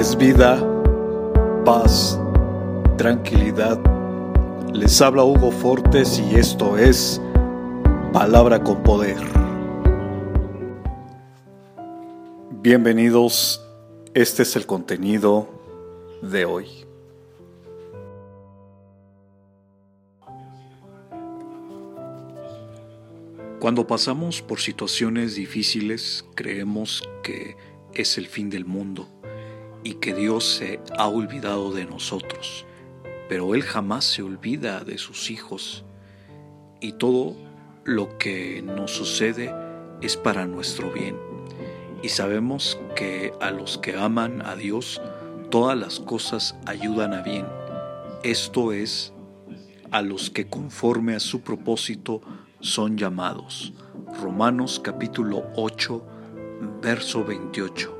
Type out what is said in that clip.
es vida, paz, tranquilidad. Les habla Hugo Fortes y esto es Palabra con Poder. Bienvenidos, este es el contenido de hoy. Cuando pasamos por situaciones difíciles, creemos que es el fin del mundo y que Dios se ha olvidado de nosotros, pero Él jamás se olvida de sus hijos y todo lo que nos sucede es para nuestro bien. Y sabemos que a los que aman a Dios, todas las cosas ayudan a bien. Esto es, a los que conforme a su propósito son llamados. Romanos capítulo 8, verso 28.